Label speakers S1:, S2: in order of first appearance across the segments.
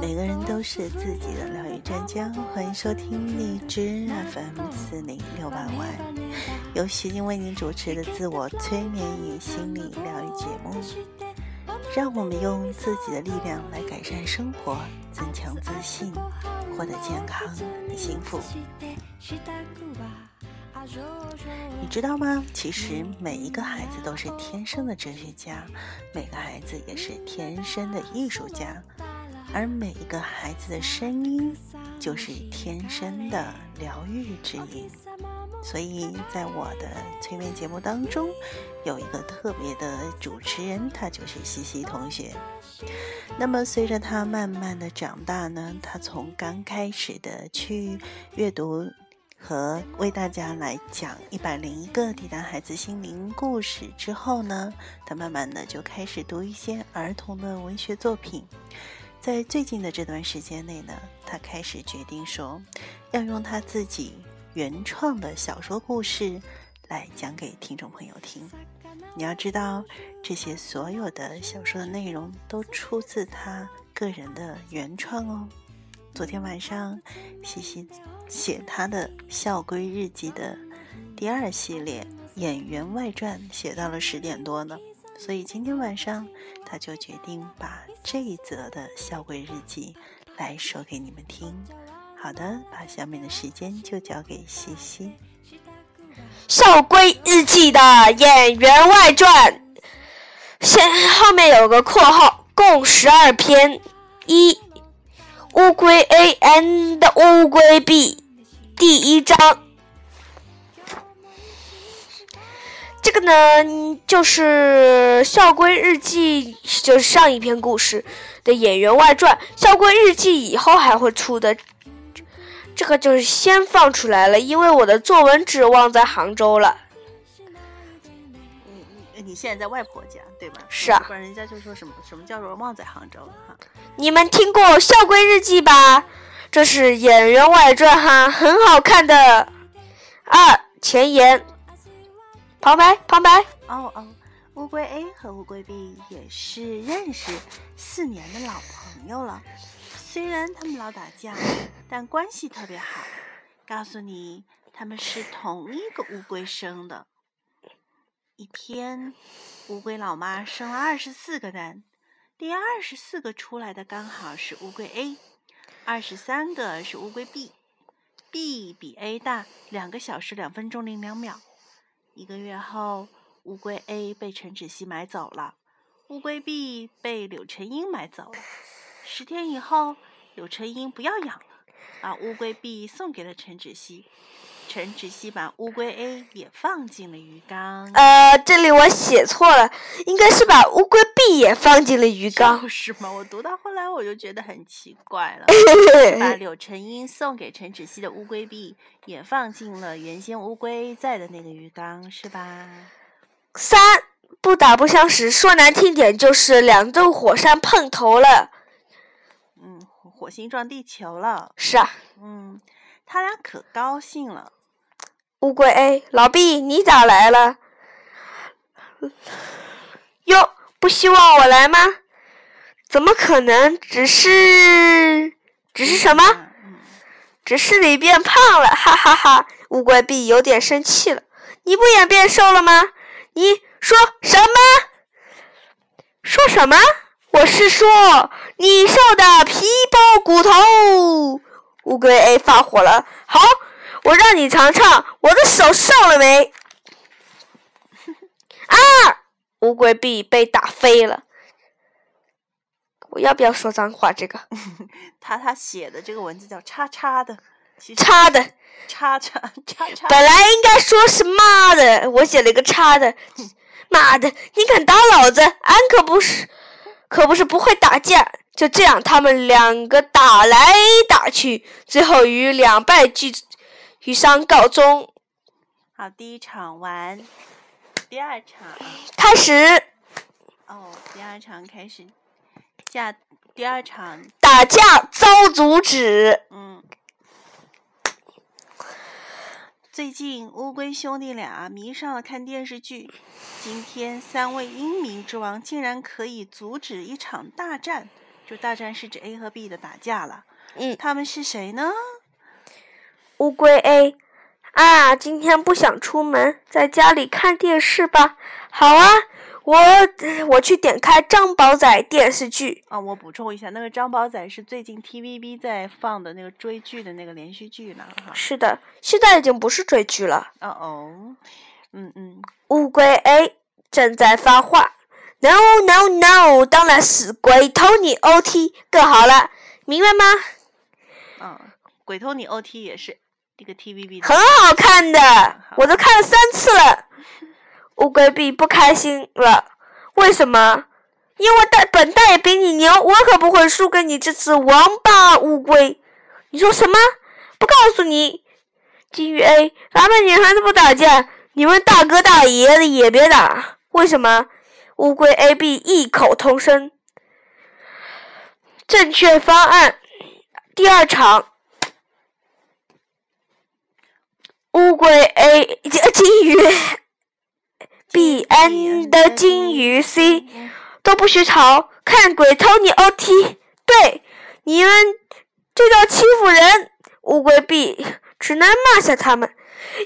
S1: 每个人都是自己的疗愈专家，欢迎收听荔枝 FM 四零六八 Y，由徐静为您主持的自我催眠与心理疗愈节目。让我们用自己的力量来改善生活，增强自信，获得健康和幸福。你知道吗？其实每一个孩子都是天生的哲学家，每个孩子也是天生的艺术家。而每一个孩子的声音，就是天生的疗愈之音。所以在我的催眠节目当中，有一个特别的主持人，他就是西西同学。那么随着他慢慢的长大呢，他从刚开始的去阅读和为大家来讲一百零一个抵达孩子心灵故事之后呢，他慢慢的就开始读一些儿童的文学作品。在最近的这段时间内呢，他开始决定说，要用他自己原创的小说故事来讲给听众朋友听。你要知道，这些所有的小说的内容都出自他个人的原创哦。昨天晚上，西西写他的《校规日记》的第二系列演员外传，写到了十点多呢。所以今天晚上，他就决定把这一则的校规日记来说给你们听。好的，把下面的时间就交给西西。
S2: 校规日记的演员外传，先后面有个括号，共十二篇。一乌龟 A and 乌龟 B，第一章。这个呢，就是《校规日记》，就是上一篇故事的演员外传。《校规日记》以后还会出的，这个就是先放出来了，因为我的作文纸忘在杭州了。
S1: 你你现在在外婆家对吧？
S2: 是啊。
S1: 不然人家就说什么什么叫做忘在杭州哈？
S2: 你们听过《校规日记》吧？这是演员外传哈，很好看的。二前言。旁白，旁白。
S1: 哦哦，乌龟 A 和乌龟 B 也是认识四年的老朋友了。虽然他们老打架，但关系特别好。告诉你，他们是同一个乌龟生的。一天，乌龟老妈生了二十四个蛋，第二十四个出来的刚好是乌龟 A，二十三个是乌龟 B。B 比 A 大两个小时两分钟零两秒。一个月后，乌龟 A 被陈芷溪买走了，乌龟 B 被柳成英买走了。十天以后，柳成英不要养了，把乌龟 B 送给了陈芷溪。陈芷溪把乌龟 A 也放进了鱼缸。
S2: 呃，这里我写错了，应该是把乌龟 B 也放进了鱼缸。
S1: 是吗？我读到后来我就觉得很奇怪了。把柳成英送给陈芷溪的乌龟 B 也放进了原先乌龟在的那个鱼缸，是吧？
S2: 三不打不相识，说难听点就是两座火山碰头了。
S1: 嗯，火星撞地球了。
S2: 是啊。
S1: 嗯，他俩可高兴了。
S2: 乌龟 A，老毕，你咋来了？哟，不希望我来吗？怎么可能？只是，只是什么？只是你变胖了，哈哈哈！乌龟 B 有点生气了。你不也变瘦了吗？你说什么？说什么？我是说你瘦的皮包骨头。乌龟 A 发火了。好。我让你尝尝我的手瘦了没？啊！乌龟臂被打飞了。我要不要说脏话？这个，
S1: 他他写的这个文字叫“叉叉”的，
S2: 叉的，
S1: 叉叉叉叉。
S2: 本来应该说是妈的，我写了一个叉的。妈的，你敢打老子？俺可不是，可不是不会打架。就这样，他们两个打来打去，最后以两败俱。以上告终。
S1: 好，第一场完，第二场
S2: 开始。
S1: 哦，第二场开始，下第二场
S2: 打架遭阻止。
S1: 嗯，最近乌龟兄弟俩迷上了看电视剧。今天三位英明之王竟然可以阻止一场大战，就大战是指 A 和 B 的打架了。
S2: 嗯，
S1: 他们是谁呢？
S2: 乌龟 A，啊，今天不想出门，在家里看电视吧。好啊。我我去点开张宝仔电视剧
S1: 啊！我补充一下，那个张宝仔是最近 TVB 在放的那个追剧的那个连续剧呢。哈，
S2: 是的，现在已经不是追剧了。
S1: 哦哦，嗯嗯。
S2: 乌龟 A 正在发话，No No No，当然是鬼偷你 OT 更好了，明白吗？
S1: 嗯，鬼偷你 OT 也是一个 TVB
S2: 很好看的，我都看了三次了。乌龟 B 不开心了，为什么？因为大本大爷比你牛，我可不会输给你这只王八乌龟。你说什么？不告诉你。金鱼 A，咱们女孩子不打架，你们大哥大爷的也别打。为什么？乌龟 A、B 异口同声。正确方案，第二场，乌龟 A，金鱼。B N 的金鱼 C 都不许吵，看鬼偷你 O T。对，你们这叫欺负人。乌龟 B 只能骂下他们，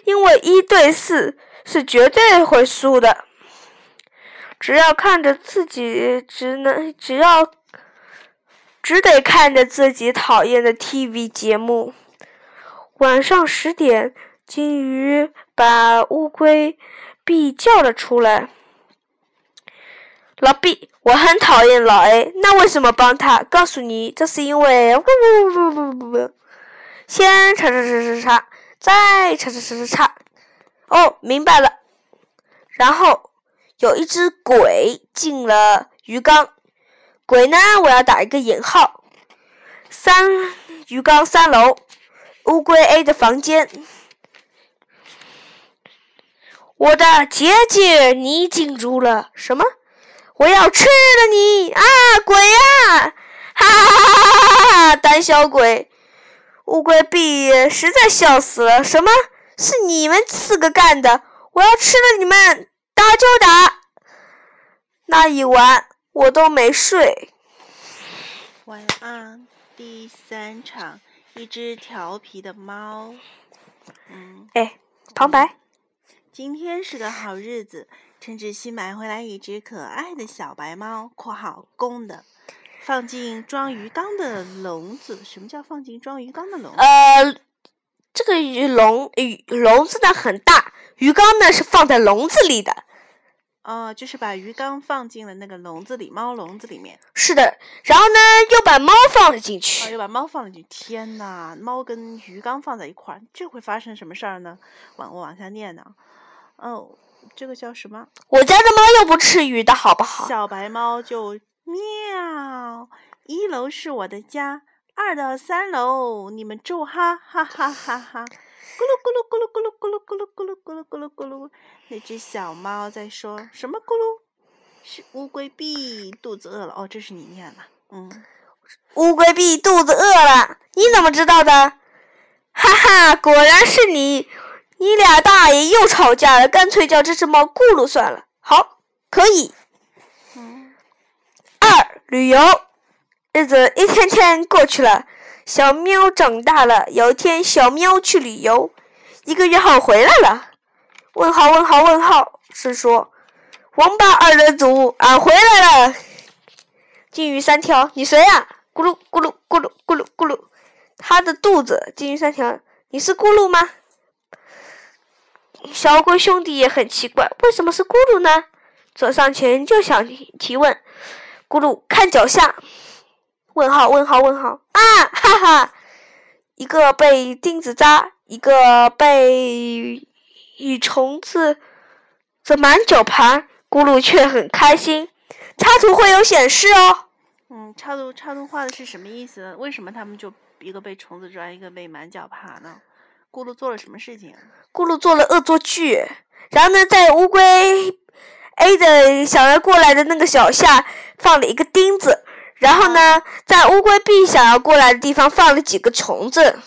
S2: 因为一对四是绝对会输的。只要看着自己，只能只要只得看着自己讨厌的 T V 节目。晚上十点，金鱼把乌龟。B 叫了出来，老 B，我很讨厌老 A，那为什么帮他？告诉你，这是因为不不不不不不，先叉叉叉叉叉，再叉叉叉叉叉，哦，明白了。然后有一只鬼进了鱼缸，鬼呢，我要打一个引号。三鱼缸三楼，乌龟 A 的房间。我的姐姐，你进入了什么？我要吃了你啊，鬼啊！哈哈哈哈哈哈！胆小鬼，乌龟 B 实在笑死了。什么是你们四个干的？我要吃了你们，打就打。那一晚我都没睡。
S1: 晚安。第三场，一只调皮的猫。
S2: 嗯。哎，旁白。
S1: 今天是个好日子，陈芷溪买回来一只可爱的小白猫（括号公的），放进装鱼缸的笼子。什么叫放进装鱼缸的笼？
S2: 呃，这个鱼笼鱼笼子呢很大，鱼缸呢是放在笼子里的。
S1: 哦，就是把鱼缸放进了那个笼子里，猫笼子里面。
S2: 是的，然后呢又把猫放了进去。
S1: 又把猫放了进去。天呐，猫跟鱼缸放在一块儿，这会发生什么事儿呢？往我往下念呢。哦，这个叫什么？
S2: 我家的猫又不吃鱼的好不好？
S1: 小白猫就喵。一楼是我的家，二到三楼你们住哈，哈哈哈哈！咕噜咕噜咕噜咕噜咕噜咕噜咕噜咕噜咕噜咕噜。那只小猫在说什么？咕噜，是乌龟币肚子饿了。哦，这是你念的。嗯，
S2: 乌龟币肚子饿了，你怎么知道的？哈哈，果然是你。你俩大爷又吵架了，干脆叫这只猫咕噜算了。好，可以。二旅游，日子一天天过去了，小喵长大了。有一天，小喵去旅游，一个月后回来了。问号问号问号，是说王八二人组啊回来了。金鱼三条，你谁呀？咕噜咕噜咕噜咕噜咕噜，他的肚子。金鱼三条，你是咕噜吗？小龟兄弟也很奇怪，为什么是咕噜呢？走上前就想提问。咕噜看脚下，问号问号问号啊！哈哈，一个被钉子扎，一个被与虫子这满脚爬，咕噜却很开心。插图会有显示
S1: 哦。嗯，插图插图画的是什么意思？为什么他们就一个被虫子抓，一个被满脚爬呢？咕噜做了什么事情？
S2: 咕噜做了恶作剧，然后呢，在乌龟 A 的想要过来的那个脚下放了一个钉子，然后呢，在乌龟 B 想要过来的地方放了几个虫子。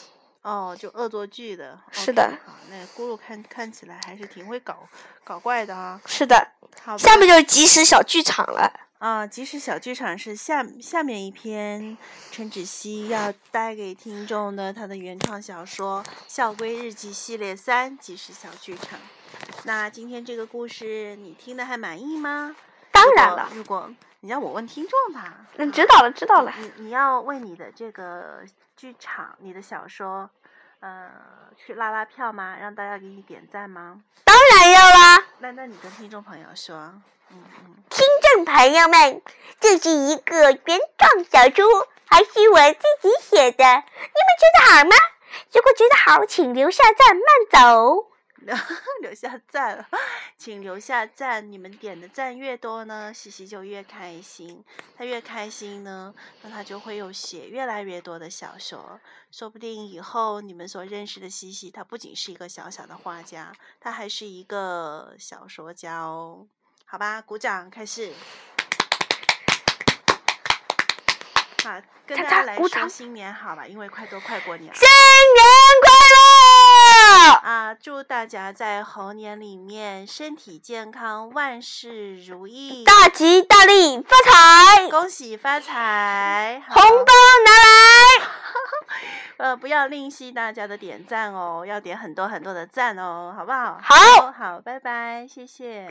S1: 哦，就恶作剧的。
S2: 是的。
S1: 好，那咕噜看看起来还是挺会搞搞怪的啊。
S2: 是的。
S1: 好，
S2: 下面就是即时小剧场了。
S1: 啊，即时小剧场是下下面一篇陈芷溪要带给听众的她的原创小说《校规日记》系列三即时小剧场。那今天这个故事你听的还满意吗？
S2: 当然了。
S1: 如果你让我问听众吧，
S2: 嗯，知道了，知道了。
S1: 你你要为你的这个剧场、你的小说，呃，去拉拉票吗？让大家给你点赞吗？
S2: 当然要啦。
S1: 那那你跟听众朋友说，嗯嗯，
S2: 听众朋友们，这是一个原创小猪，还是我自己写的，你们觉得好吗？如果觉得好，请留下赞，慢走。
S1: 留下赞，请留下赞。你们点的赞越多呢，西西就越开心。他越开心呢，那他就会有写越来越多的小说。说不定以后你们所认识的西西，他不仅是一个小小的画家，他还是一个小说家哦。好吧，鼓掌，开始。好，跟大家来说新年好吧，因为快都快过年了。
S2: 新年快乐！
S1: 啊！祝大家在猴年里面身体健康，万事如意，
S2: 大吉大利，发财！
S1: 恭喜发财，
S2: 红包拿来！
S1: 呃，不要吝惜大家的点赞哦，要点很多很多的赞哦，好不好？
S2: 好，
S1: 好，拜拜，谢谢。